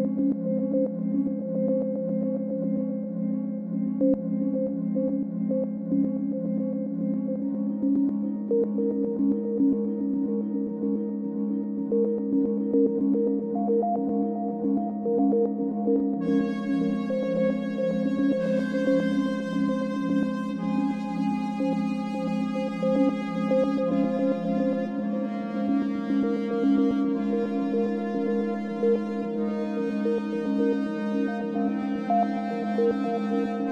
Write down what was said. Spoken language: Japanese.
うん。Música